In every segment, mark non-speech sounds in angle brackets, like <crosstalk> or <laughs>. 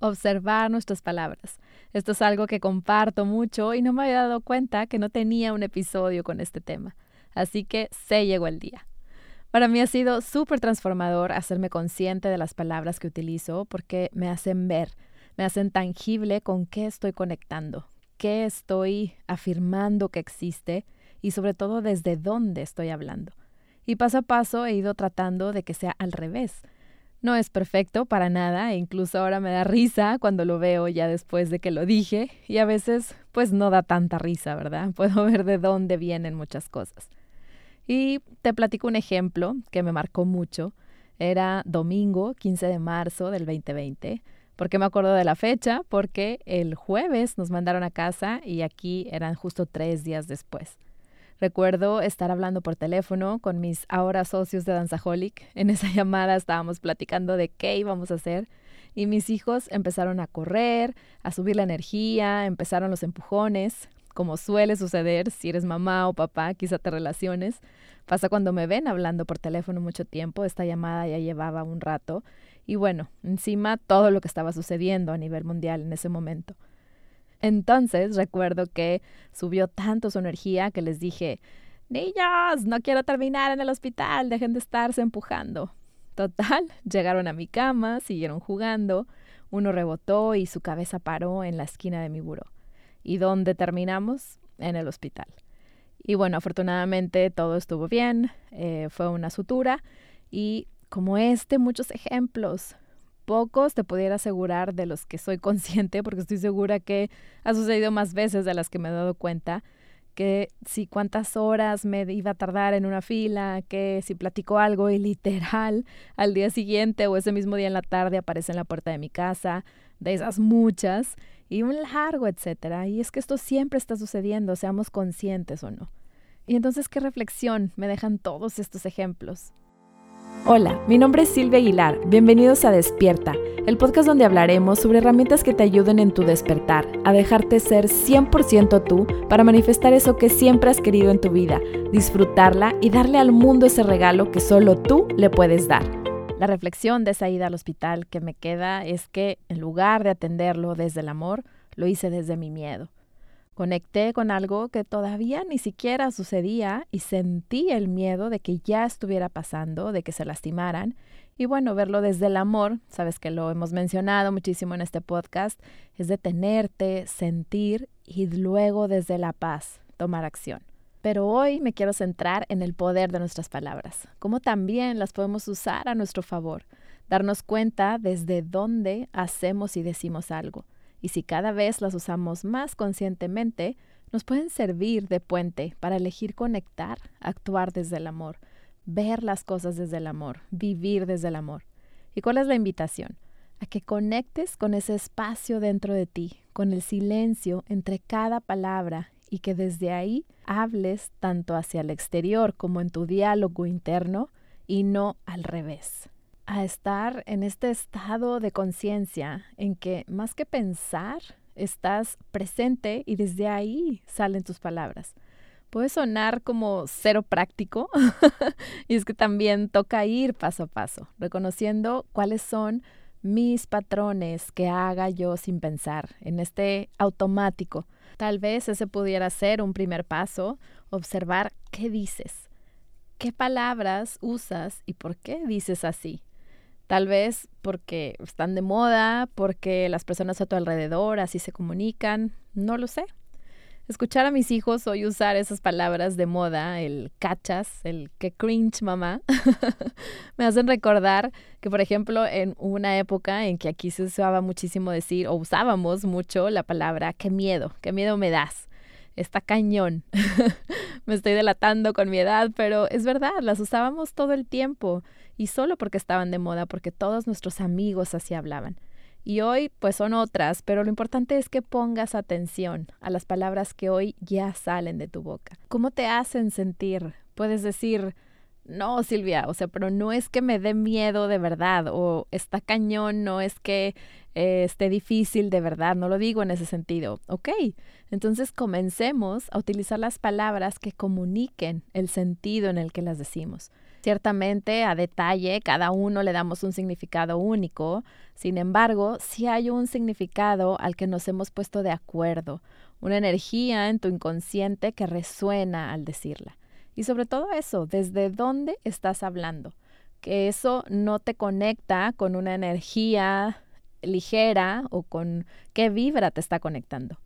observar nuestras palabras. Esto es algo que comparto mucho y no me había dado cuenta que no tenía un episodio con este tema. Así que se llegó el día. Para mí ha sido súper transformador hacerme consciente de las palabras que utilizo porque me hacen ver, me hacen tangible con qué estoy conectando, qué estoy afirmando que existe y sobre todo desde dónde estoy hablando. Y paso a paso he ido tratando de que sea al revés. No es perfecto para nada e incluso ahora me da risa cuando lo veo ya después de que lo dije y a veces pues no da tanta risa, ¿verdad? <laughs> Puedo ver de dónde vienen muchas cosas. Y te platico un ejemplo que me marcó mucho. Era domingo 15 de marzo del 2020. ¿Por qué me acuerdo de la fecha? Porque el jueves nos mandaron a casa y aquí eran justo tres días después. Recuerdo estar hablando por teléfono con mis ahora socios de Danzaholic. <laughs> En esa llamada estábamos platicando de qué íbamos a hacer y mis hijos empezaron a correr, a subir la energía, empezaron los empujones como suele suceder si eres mamá o papá, quizá te relaciones. Pasa cuando me ven hablando por teléfono mucho tiempo, esta llamada ya llevaba un rato y bueno, encima todo lo que estaba sucediendo a nivel mundial en ese momento. Entonces recuerdo que subió tanto su energía que les dije, niños, no quiero terminar en el hospital, dejen de estarse empujando. Total, <laughs> llegaron a mi cama, siguieron jugando, uno rebotó y su cabeza paró en la esquina de mi buró y dónde terminamos en el hospital. Y bueno, afortunadamente todo estuvo bien, eh, fue una sutura y como este, muchos ejemplos. Pocos te pudiera asegurar de los que soy consciente, porque estoy segura que ha sucedido más veces de las que me he dado cuenta, que si cuántas horas me iba a tardar en una fila, que si platico algo y literal al día siguiente o ese mismo día en la tarde aparece en la puerta de mi casa, de esas muchas, y un largo, etcétera. Y es que esto siempre está sucediendo, seamos conscientes o no. Y entonces, ¿qué reflexión me dejan todos estos ejemplos? Hola, mi nombre es Silvia Aguilar. Bienvenidos a Despierta, el podcast donde hablaremos sobre herramientas que te ayuden en tu despertar, a dejarte ser 100% tú para manifestar eso que siempre has querido en tu vida, disfrutarla y darle al mundo ese regalo que solo tú le puedes dar. La reflexión de esa ida al hospital que me queda es que en lugar de atenderlo desde el amor, lo hice desde mi miedo. Conecté con algo que todavía ni siquiera sucedía y sentí el miedo de que ya estuviera pasando, de que se lastimaran. Y bueno, verlo desde el amor, sabes que lo hemos mencionado muchísimo en este podcast, es detenerte, sentir y luego desde la paz tomar acción. Pero hoy me quiero centrar en el poder de nuestras palabras, cómo también las podemos usar a nuestro favor, darnos cuenta desde dónde hacemos y decimos algo. Y si cada vez las usamos más conscientemente, nos pueden servir de puente para elegir conectar, actuar desde el amor, ver las cosas desde el amor, vivir desde el amor. ¿Y cuál es la invitación? A que conectes con ese espacio dentro de ti, con el silencio entre cada palabra y que desde ahí hables tanto hacia el exterior como en tu diálogo interno y no al revés. A estar en este estado de conciencia en que más que pensar, estás presente y desde ahí salen tus palabras. Puede sonar como cero práctico <laughs> y es que también toca ir paso a paso, reconociendo cuáles son mis patrones que haga yo sin pensar, en este automático Tal vez ese pudiera ser un primer paso, observar qué dices, qué palabras usas y por qué dices así. Tal vez porque están de moda, porque las personas a tu alrededor así se comunican, no lo sé. Escuchar a mis hijos hoy usar esas palabras de moda, el cachas, el que cringe mamá, <laughs> me hacen recordar que, por ejemplo, en una época en que aquí se usaba muchísimo decir, o usábamos mucho la palabra qué miedo, qué miedo me das. Está cañón. <laughs> me estoy delatando con mi edad, pero es verdad, las usábamos todo el tiempo y solo porque estaban de moda, porque todos nuestros amigos así hablaban. Y hoy pues son otras, pero lo importante es que pongas atención a las palabras que hoy ya salen de tu boca. ¿Cómo te hacen sentir? Puedes decir, no, Silvia, o sea, pero no es que me dé miedo de verdad o está cañón, no es que eh, esté difícil de verdad, no lo digo en ese sentido. Ok, entonces comencemos a utilizar las palabras que comuniquen el sentido en el que las decimos. Ciertamente, a detalle, cada uno le damos un significado único, sin embargo, sí hay un significado al que nos hemos puesto de acuerdo, una energía en tu inconsciente que resuena al decirla. Y sobre todo eso, ¿desde dónde estás hablando? Que eso no te conecta con una energía ligera o con qué vibra te está conectando.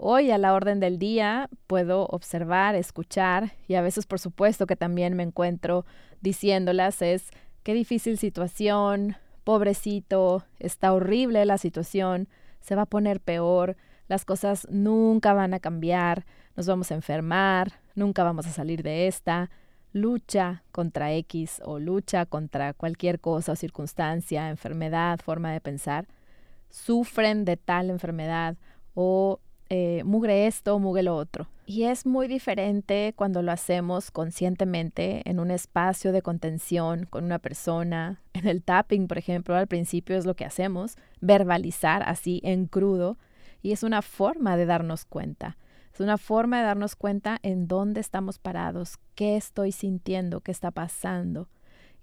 Hoy a la orden del día puedo observar, escuchar y a veces por supuesto que también me encuentro diciéndolas es qué difícil situación, pobrecito, está horrible la situación, se va a poner peor, las cosas nunca van a cambiar, nos vamos a enfermar, nunca vamos a salir de esta, lucha contra X o lucha contra cualquier cosa o circunstancia, enfermedad, forma de pensar, sufren de tal enfermedad o eh, mugre esto, mugre lo otro. Y es muy diferente cuando lo hacemos conscientemente en un espacio de contención con una persona. En el tapping, por ejemplo, al principio es lo que hacemos, verbalizar así en crudo. Y es una forma de darnos cuenta. Es una forma de darnos cuenta en dónde estamos parados, qué estoy sintiendo, qué está pasando.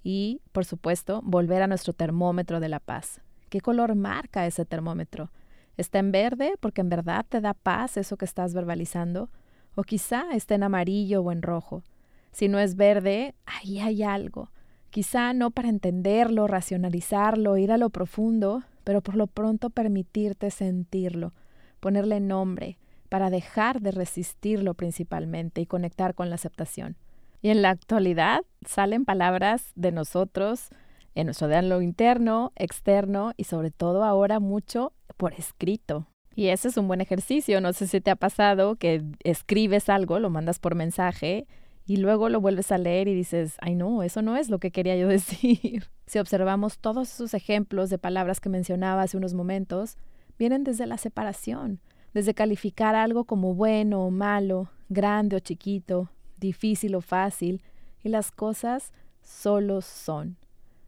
Y, por supuesto, volver a nuestro termómetro de la paz. ¿Qué color marca ese termómetro? ¿Está en verde porque en verdad te da paz eso que estás verbalizando? ¿O quizá está en amarillo o en rojo? Si no es verde, ahí hay algo. Quizá no para entenderlo, racionalizarlo, ir a lo profundo, pero por lo pronto permitirte sentirlo, ponerle nombre, para dejar de resistirlo principalmente y conectar con la aceptación. Y en la actualidad salen palabras de nosotros en nuestro diálogo interno, externo y sobre todo ahora mucho por escrito. Y ese es un buen ejercicio. No sé si te ha pasado que escribes algo, lo mandas por mensaje y luego lo vuelves a leer y dices, ay no, eso no es lo que quería yo <laughs> decir. si observamos todos esos ejemplos de palabras que mencionaba hace unos momentos, vienen desde la separación, desde calificar algo como bueno o malo, grande o chiquito, difícil o fácil, y las cosas solo son.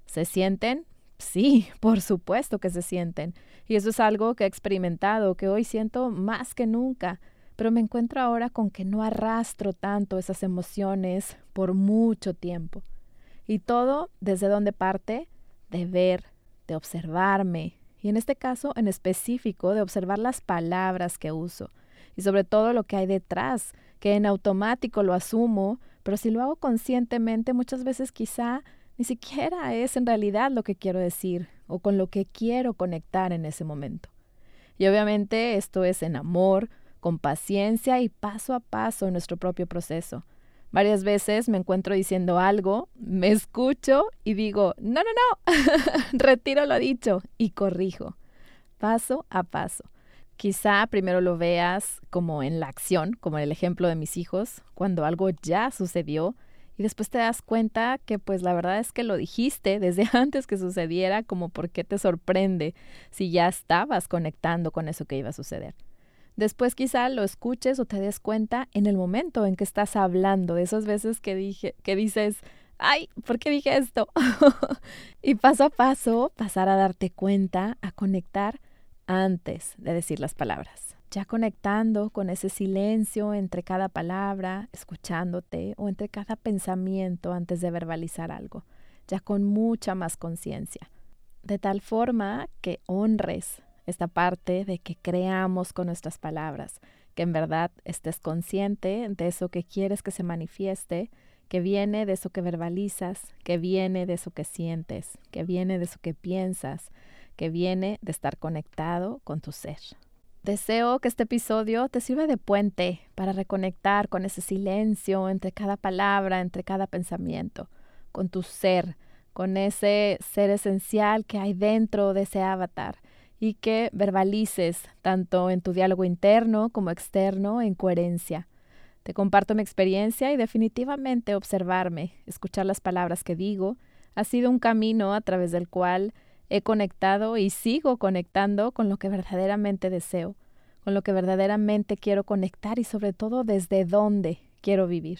¿Se sienten? Sí, <laughs> por supuesto que se sienten. Y eso es algo que he experimentado, que hoy siento más que nunca. Pero me encuentro ahora con que no arrastro tanto esas emociones por mucho tiempo. Y todo desde donde parte de ver, de observarme. Y en este caso en específico de observar las palabras que uso. Y sobre todo lo que hay detrás, que en automático lo asumo, pero si lo hago conscientemente muchas veces quizá ni siquiera es en realidad lo que quiero decir o con lo que quiero conectar en ese momento. Y obviamente esto es en amor, con paciencia y paso a paso en nuestro propio proceso. Varias veces me encuentro diciendo algo, me escucho y digo, no, no, no, <laughs> retiro lo dicho y corrijo, paso a paso. Quizá primero lo veas como en la acción, como en el ejemplo de mis hijos, cuando algo ya sucedió y después te das cuenta que pues la verdad es que lo dijiste desde <laughs> antes que sucediera, como por qué te sorprende si ya estabas conectando con eso que iba a suceder. Después quizá lo escuches o te des cuenta en el momento en que estás hablando, de esas veces que, dije, que dices, ay, ¿por qué dije esto? <laughs> y paso a paso pasar a darte cuenta, a conectar antes de decir las palabras ya conectando con ese silencio entre cada palabra, escuchándote, o entre cada pensamiento antes de verbalizar algo, ya con mucha más conciencia. De tal forma que honres esta parte de que creamos con nuestras palabras, que en verdad estés consciente de eso que quieres que se manifieste, que viene de eso que verbalizas, que viene de eso que sientes, que viene de eso que piensas, que viene de estar conectado con tu ser. Deseo que este episodio te sirva de puente para reconectar con ese silencio entre cada palabra, entre cada pensamiento, con tu ser, con ese ser esencial que hay dentro de ese avatar y que verbalices tanto en tu diálogo interno como externo en coherencia. Te comparto mi experiencia y definitivamente observarme, escuchar las palabras que digo, ha sido un camino a través del cual He conectado y sigo conectando con lo que verdaderamente deseo, con lo que verdaderamente quiero conectar y sobre todo desde dónde quiero vivir.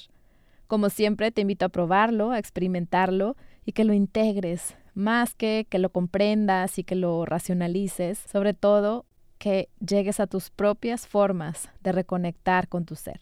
Como siempre, te invito a probarlo, a experimentarlo y que lo integres, más que que lo comprendas y que lo racionalices, sobre todo que llegues a tus propias formas de reconectar con tu ser.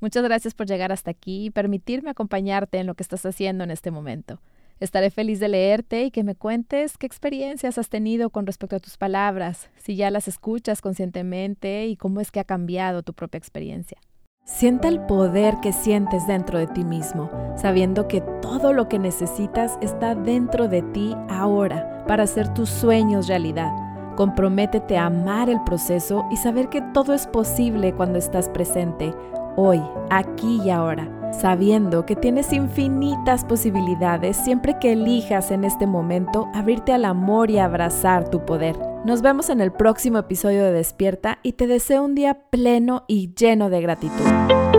Muchas gracias por llegar hasta aquí y permitirme acompañarte en lo que estás haciendo en este momento. Estaré feliz de leerte y que me cuentes qué experiencias has tenido con respecto a tus palabras, si ya las escuchas conscientemente y cómo es que ha cambiado tu propia experiencia. Siente el poder que sientes dentro de ti mismo, sabiendo que todo lo que necesitas está dentro de ti ahora para hacer tus sueños realidad. Comprométete a amar el proceso y saber que todo es posible cuando estás presente, hoy, aquí y ahora sabiendo que tienes infinitas posibilidades siempre que elijas en este momento abrirte al amor y abrazar tu poder. Nos vemos en el próximo episodio de Despierta y te deseo un día pleno y lleno de gratitud.